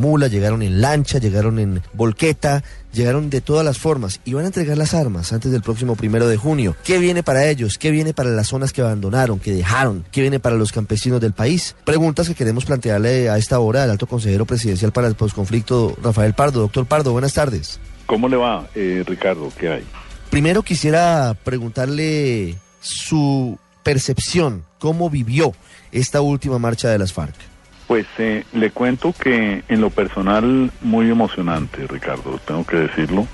mula, llegaron en lancha, llegaron en volqueta, llegaron de todas las formas y van a entregar las armas antes del próximo primero de junio. ¿Qué viene para ellos? ¿Qué viene para las zonas que abandonaron, que dejaron? ¿Qué viene para los campesinos del país? Preguntas que queremos plantearle a esta hora al alto consejero presidencial para el posconflicto, Rafael Pardo. Doctor Pardo, buenas tardes. ¿Cómo le va, eh, Ricardo? ¿Qué hay? Primero quisiera preguntarle su percepción, cómo vivió esta última marcha de las FARC. Pues eh, le cuento que en lo personal muy emocionante, Ricardo, tengo que decirlo.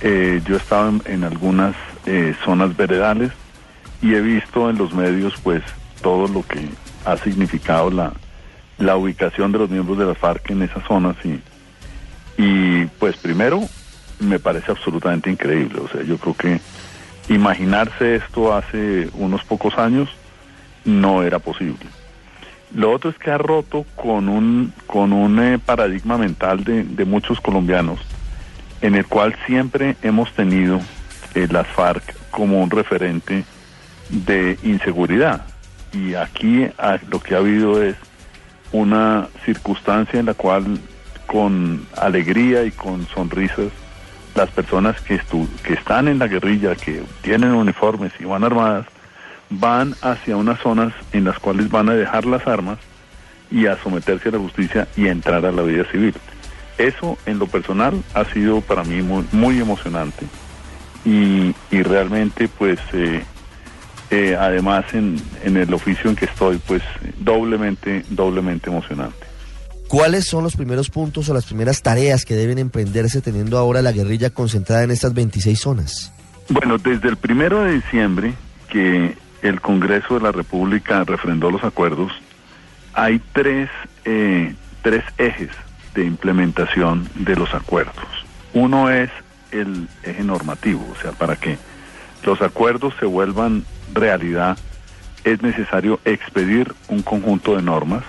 Eh, yo he estado en, algunas eh, zonas veredales y he visto en los medios pues todo lo que ha significado la, la ubicación de los miembros de la FARC en esas zonas y, y pues primero me parece absolutamente increíble. O sea, yo creo que imaginarse esto hace unos pocos años no era posible. Lo otro es que ha roto con un, con un eh, paradigma mental de, de, muchos colombianos, en el cual siempre hemos tenido eh, las FARC como un referente de inseguridad. Y aquí ah, lo que ha habido es una circunstancia en la cual con alegría y con sonrisas las personas que, que están en la guerrilla, que tienen uniformes y van armadas, van hacia unas zonas en las cuales van a dejar las armas y a someterse a la justicia y entrar a la vida civil. Eso en lo personal ha sido para mí muy, muy emocionante y, y, realmente pues eh, eh, además en, en el oficio en que estoy pues doblemente, doblemente emocionante. ¿Cuáles son los primeros puntos o las primeras tareas que deben emprenderse teniendo ahora la guerrilla concentrada en estas 26 zonas? Bueno, desde el primero de diciembre que el Congreso de la República refrendó los acuerdos, hay tres, eh, tres ejes de implementación de los acuerdos. Uno es el eje normativo, o sea, para que los acuerdos se vuelvan realidad es necesario expedir un conjunto de normas.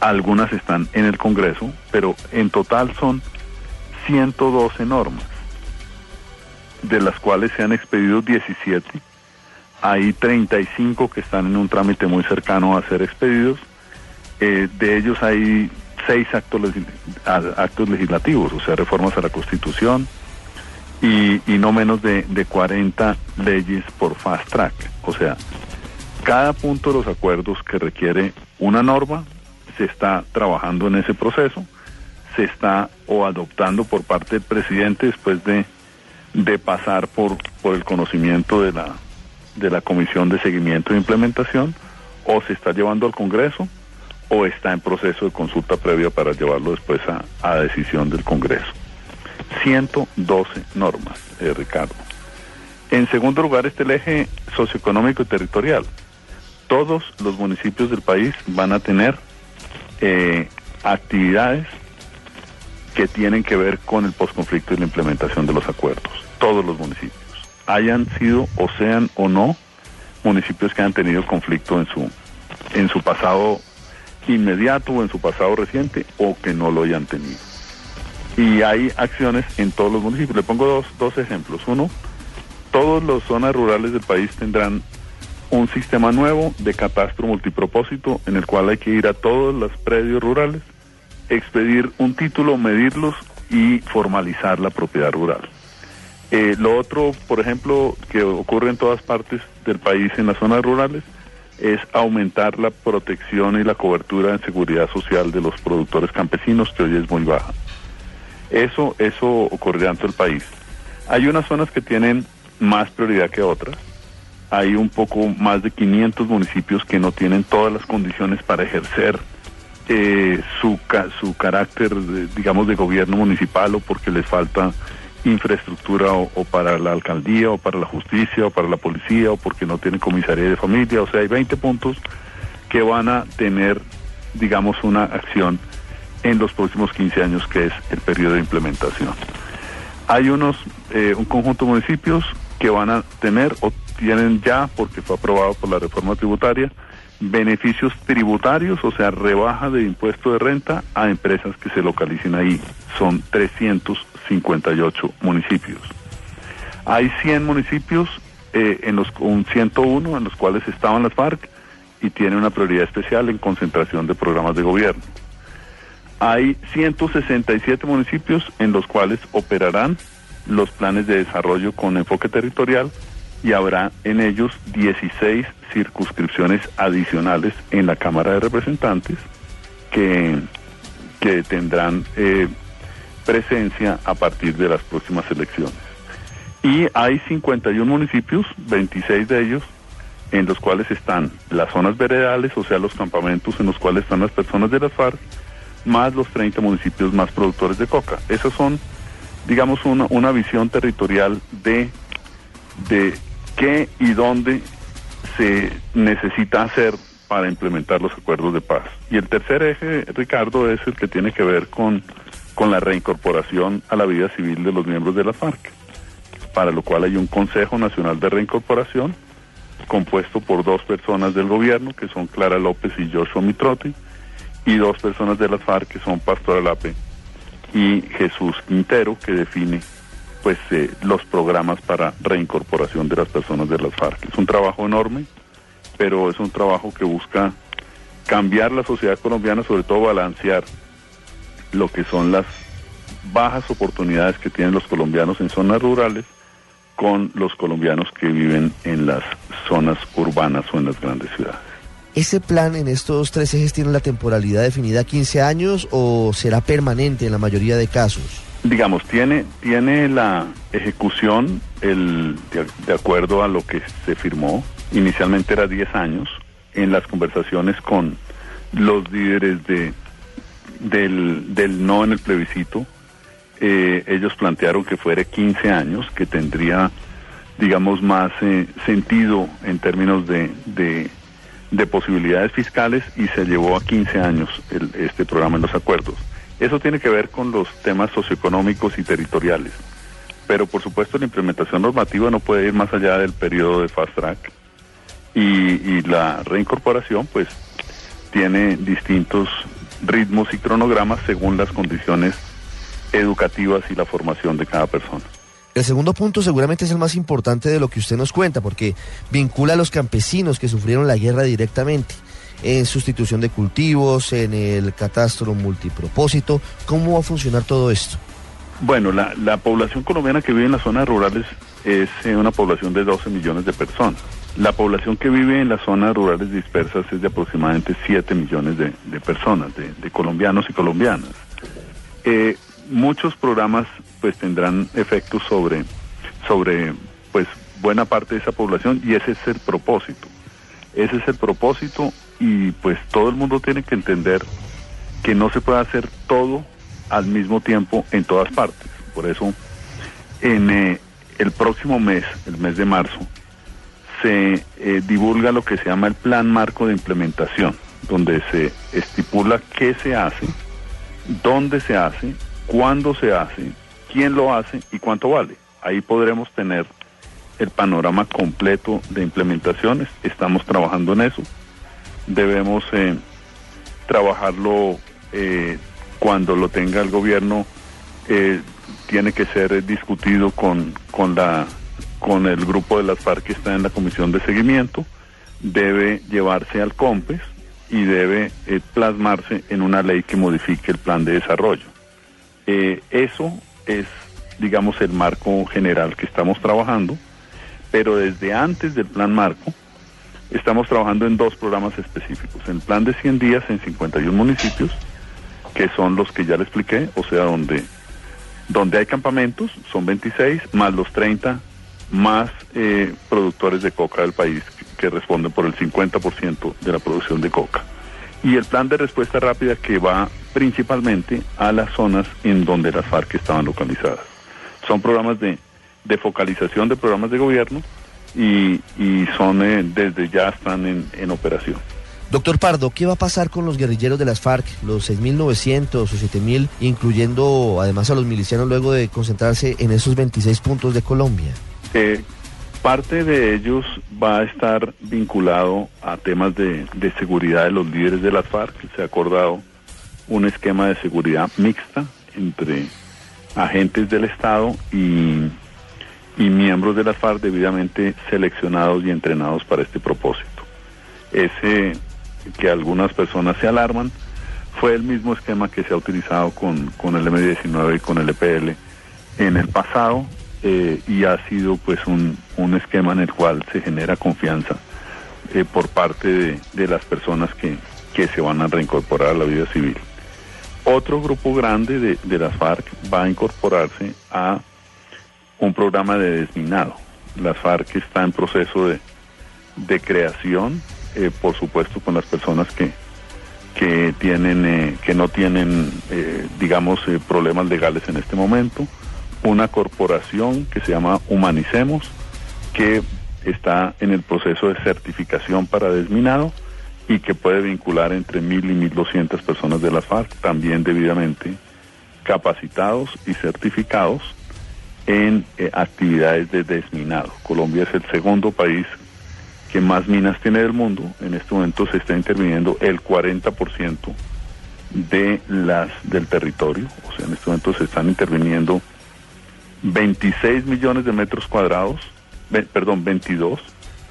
Algunas están en el Congreso, pero en total son 112 normas, de las cuales se han expedido 17 hay 35 que están en un trámite muy cercano a ser expedidos. Eh, de ellos hay seis actos, legislativos, o sea, reformas a la Constitución y, y no menos de, de 40 leyes por fast track. O sea, cada punto de los acuerdos que requiere una norma se está trabajando en ese proceso, se está o adoptando por parte del presidente después de, de pasar por, por el conocimiento de la, de la Comisión de Seguimiento e Implementación o se está llevando al Congreso o está en proceso de consulta previa para llevarlo después a, a decisión del Congreso. 112 normas, eh, Ricardo. En segundo lugar está el eje socioeconómico y territorial. Todos los municipios del país van a tener eh, actividades que tienen que ver con el posconflicto y la implementación de los acuerdos. Todos los municipios hayan sido o sean o no municipios que han tenido conflicto en su en su pasado inmediato o en su pasado reciente o que no lo hayan tenido. Y hay acciones en todos los municipios. Le pongo dos, dos ejemplos. Uno, todas las zonas rurales del país tendrán un sistema nuevo de catastro multipropósito en el cual hay que ir a todos los predios rurales, expedir un título, medirlos y formalizar la propiedad rural. Eh, lo otro, por ejemplo, que ocurre en todas partes del país en las zonas rurales, es aumentar la protección y la cobertura en seguridad social de los productores campesinos, que hoy es muy baja. Eso, eso ocurrirá en todo el país. Hay unas zonas que tienen más prioridad que otras. Hay un poco más de 500 municipios que no tienen todas las condiciones para ejercer eh, su, su carácter, de, digamos, de gobierno municipal o porque les falta infraestructura o, para la alcaldía o para la justicia o para la policía o porque no tienen comisaría de familia. O sea, hay 20 puntos que van a tener, digamos, una acción en los próximos 15 años, que es el periodo de implementación. Hay unos, eh, un conjunto de municipios que van a tener o tienen ya, porque fue aprobado por la reforma tributaria, beneficios tributarios, o sea, rebaja de impuesto de renta a empresas que se localicen ahí. Son 358 municipios. Hay 100 municipios, eh, en los, un 101 en los cuales estaban las FARC y tiene una prioridad especial en concentración de programas de gobierno. hay 167 municipios en los cuales operarán los planes de desarrollo con enfoque territorial y habrá en ellos 16 circunscripciones adicionales en la Cámara de Representantes que, que tendrán eh, presencia a partir de las próximas elecciones. Y hay 51 municipios, 26 de ellos, en los cuales están las zonas veredales, o sea, los campamentos en los cuales están las personas de las FARC, más los 30 municipios más productores de coca. Esos son, digamos, una, una visión territorial de, de qué y dónde se necesita hacer para implementar los acuerdos de paz. Y el tercer eje, Ricardo, es el que tiene que ver con, con la reincorporación a la vida civil de los miembros de la FARC, para lo cual hay un Consejo Nacional de Reincorporación compuesto por dos personas del gobierno, que son Clara López y Joshua Mitrotti, y dos personas de las FARC, que son Pastor Alape y Jesús Quintero, que define pues eh, los programas para reincorporación de las personas de las FARC. Es un trabajo enorme, pero es un trabajo que busca cambiar la sociedad colombiana, sobre todo balancear lo que son las bajas oportunidades que tienen los colombianos en zonas rurales con los colombianos que viven en las zonas urbanas o en las grandes ciudades. ¿Ese plan en estos tres ejes tiene la temporalidad definida a 15 años o será permanente en la mayoría de casos? digamos, tiene, tiene la ejecución el, de, acuerdo a lo que se firmó, inicialmente era 10 años, en las conversaciones con los líderes de, del, del no en el plebiscito, eh, ellos plantearon que fuera 15 años, que tendría, digamos, más eh, sentido en términos de, de, de, posibilidades fiscales y se llevó a 15 años el, este programa en los acuerdos. Eso tiene que ver con los temas socioeconómicos y territoriales. Pero por supuesto la implementación normativa no puede ir más allá del periodo de fast track. Y, la reincorporación pues tiene distintos ritmos y cronogramas según las condiciones educativas y la formación de cada persona. El segundo punto seguramente es el más importante de lo que usted nos cuenta, porque vincula a los campesinos que sufrieron la guerra directamente en sustitución de cultivos, en el catastro multipropósito. ¿Cómo va a funcionar todo esto? Bueno, la, la población colombiana que vive en las zonas rurales es eh, una población de 12 millones de personas. La población que vive en las zonas rurales dispersas es de aproximadamente 7 millones de, personas, de, colombianos y colombianas. Eh, muchos programas pues tendrán efectos sobre, sobre pues buena parte de esa población y ese es el propósito. Ese es el propósito y pues todo el mundo tiene que entender que no se puede hacer todo al mismo tiempo en todas partes. Por eso, en eh, el próximo mes, el mes de marzo, se eh, divulga lo que se llama el Plan Marco de Implementación, donde se estipula qué se hace, dónde se hace, cuándo se hace, quién lo hace y cuánto vale. Ahí podremos tener el panorama completo de implementaciones. Estamos trabajando en eso debemos eh, trabajarlo eh, cuando lo tenga el gobierno tiene que ser discutido con, con la con el grupo de las FARC que está en la comisión de seguimiento debe llevarse al COMPES y debe plasmarse en una ley que modifique el plan de desarrollo eso es digamos el marco general que estamos trabajando pero desde antes del plan marco Estamos trabajando en dos programas específicos. En plan de 100 días en 51 municipios, que son los que ya le expliqué, o sea, donde, donde hay campamentos, son 26, más los 30 más eh, productores de coca del país, que, responden por el 50% de la producción de coca. Y el plan de respuesta rápida que va principalmente a las zonas en donde las FARC estaban localizadas. Son programas de, de focalización de programas de gobierno y, son eh, desde ya están en, operación. Doctor Pardo, ¿qué va a pasar con los guerrilleros de las FARC, los 6.900 o 7.000, incluyendo además a los milicianos luego de concentrarse en esos 26 puntos de Colombia? Eh, parte de ellos va a estar vinculado a temas de, seguridad de los líderes de las FARC. Se ha acordado un esquema de seguridad mixta entre agentes del Estado y y miembros de las FARC debidamente seleccionados y entrenados para este propósito. Ese que algunas personas se alarman, fue el mismo esquema que se ha utilizado con, con el M19 y con el EPL en el pasado eh, y ha sido pues un, un, esquema en el cual se genera confianza eh, por parte de, de, las personas que, que se van a reincorporar a la vida civil. Otro grupo grande de, de las FARC va a incorporarse a un programa de desminado. Las FARC está en proceso de, de creación, eh, por supuesto con las personas que, que tienen que no tienen digamos problemas legales en este momento una corporación que se llama Humanicemos que está en el proceso de certificación para desminado y que puede vincular entre mil y mil doscientas personas de las FARC también debidamente capacitados y certificados en actividades de desminado. Colombia es el segundo país que más minas tiene del mundo. En este momento se está interviniendo el 40% de las del territorio. O sea, en este momento se están interviniendo 26 millones de metros cuadrados, perdón, 22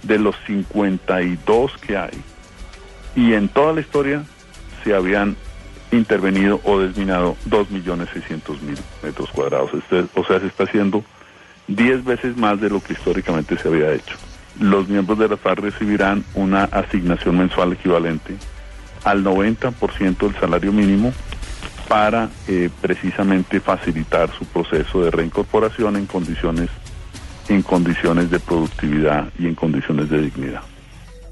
de los 52 que hay. Y en toda la historia se habían intervenido o desminado 2 millones 600 mil metros cuadrados. Este, o sea, se está haciendo 10 veces más de lo que históricamente se había hecho los miembros de la FARC recibirán una asignación mensual equivalente al 90% del salario mínimo para eh, precisamente facilitar su proceso de reincorporación en condiciones en condiciones de productividad y en condiciones de dignidad.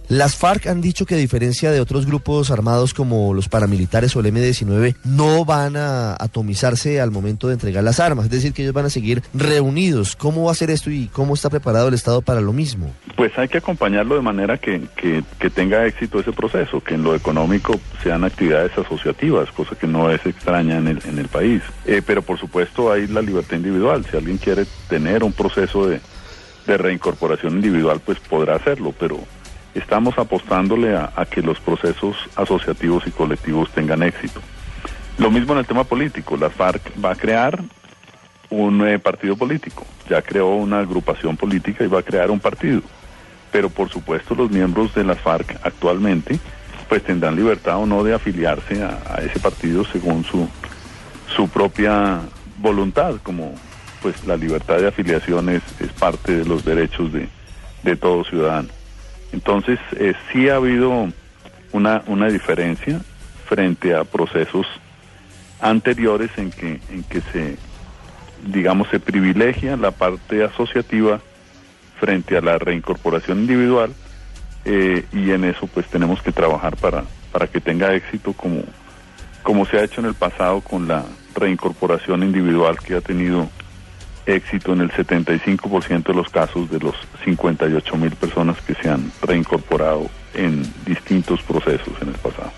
Las FARC han dicho que a diferencia de otros grupos armados como los paramilitares o el M-19, no van a atomizarse al momento de entregar las armas, es decir, que ellos van a seguir reunidos. ¿Cómo va a ser esto y cómo está preparado el Estado para lo mismo? Pues hay que acompañarlo de manera que, que, tenga éxito ese proceso, que en lo económico sean actividades asociativas, cosa que no es extraña en el, en el país. Eh, pero por supuesto hay la libertad individual. Si alguien quiere tener un proceso de, de reincorporación individual, pues podrá hacerlo, pero estamos apostándole a, que los procesos asociativos y colectivos tengan éxito. Lo mismo en el tema político, la FARC va a crear un eh, partido político, ya creó una agrupación política y va a crear un partido. Pero por supuesto los miembros de la FARC actualmente pues tendrán libertad o no de afiliarse a, ese partido según su, su propia voluntad, como pues la libertad de afiliación es, es parte de los derechos de, de todo ciudadano. Entonces, eh, sí ha habido una, una diferencia frente a procesos anteriores en que, en que se, digamos, se privilegia la parte asociativa frente a la reincorporación individual eh, y en eso pues tenemos que trabajar para, para que tenga éxito como, como se ha hecho en el pasado con la reincorporación individual que ha tenido éxito en el 75% de los casos de los 58 mil personas que se han reincorporado en distintos procesos en el pasado.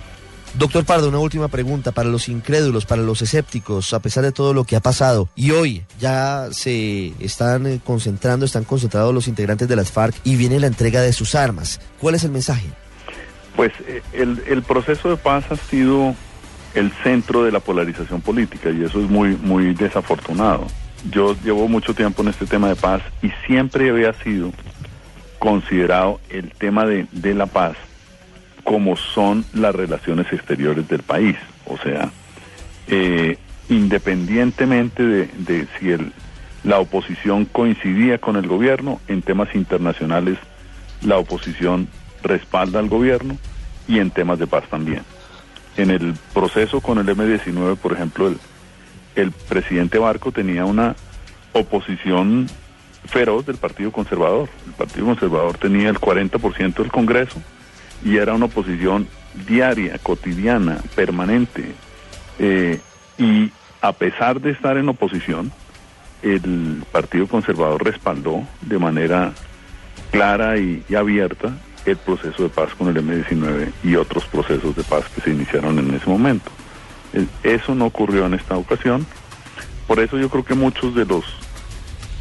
Doctor Pardo, una última pregunta para los incrédulos, para los escépticos, a pesar de todo lo que ha pasado. Y hoy ya se están eh, concentrando, están concentrados los integrantes de las FARC y viene la entrega de sus armas. ¿Cuál es el mensaje? Pues eh, el, el proceso de paz ha sido el centro de la polarización política y eso es muy, muy desafortunado yo llevo mucho tiempo en este tema de paz y siempre había sido considerado el tema de, la paz como son las relaciones exteriores del país. O sea, eh, independientemente de, si el, la oposición coincidía con el gobierno, en temas internacionales la oposición respalda al gobierno y en temas de paz también. En el proceso con el M-19, por ejemplo, el, el presidente Barco tenía una oposición feroz del Partido Conservador. El Partido Conservador tenía el 40% del Congreso y era una oposición diaria, cotidiana, permanente. Eh, y a pesar de estar en oposición, el Partido Conservador respaldó de manera clara y, y abierta el proceso de paz con el M-19 y otros procesos de paz que se iniciaron en ese momento. Eso no ocurrió en esta ocasión. Por eso yo creo que muchos de los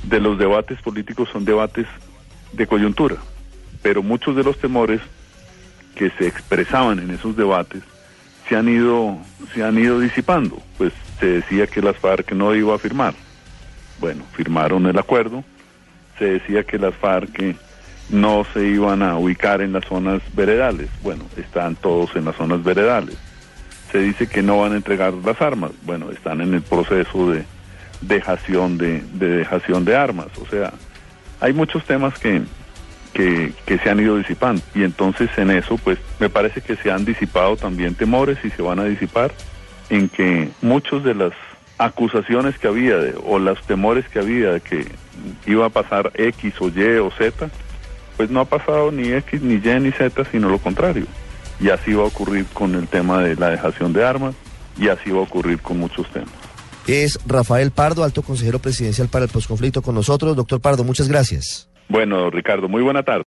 de los debates políticos son debates de coyuntura, pero muchos de los temores que se expresaban en esos debates se han ido se han ido disipando. Pues se decía que las FARC no iba a firmar. Bueno, firmaron el acuerdo. Se decía que las FARC no se iban a ubicar en las zonas veredales. Bueno, están todos en las zonas veredales se dice que no van a entregar las armas. Bueno, están en el proceso de dejación de, de dejación de armas. O sea, hay muchos temas que, que, que, se han ido disipando. Y entonces en eso, pues me parece que se han disipado también temores y se van a disipar en que muchos de las acusaciones que había de, o los temores que había de que iba a pasar X o Y o Z, pues no ha pasado ni X, ni Y, ni Z, sino lo contrario. Y así va a ocurrir con el tema de la dejación de armas y así va a ocurrir con muchos temas. Es Rafael Pardo, alto consejero presidencial para el posconflicto con nosotros. Doctor Pardo, muchas gracias. Bueno, Ricardo, muy buena tarde.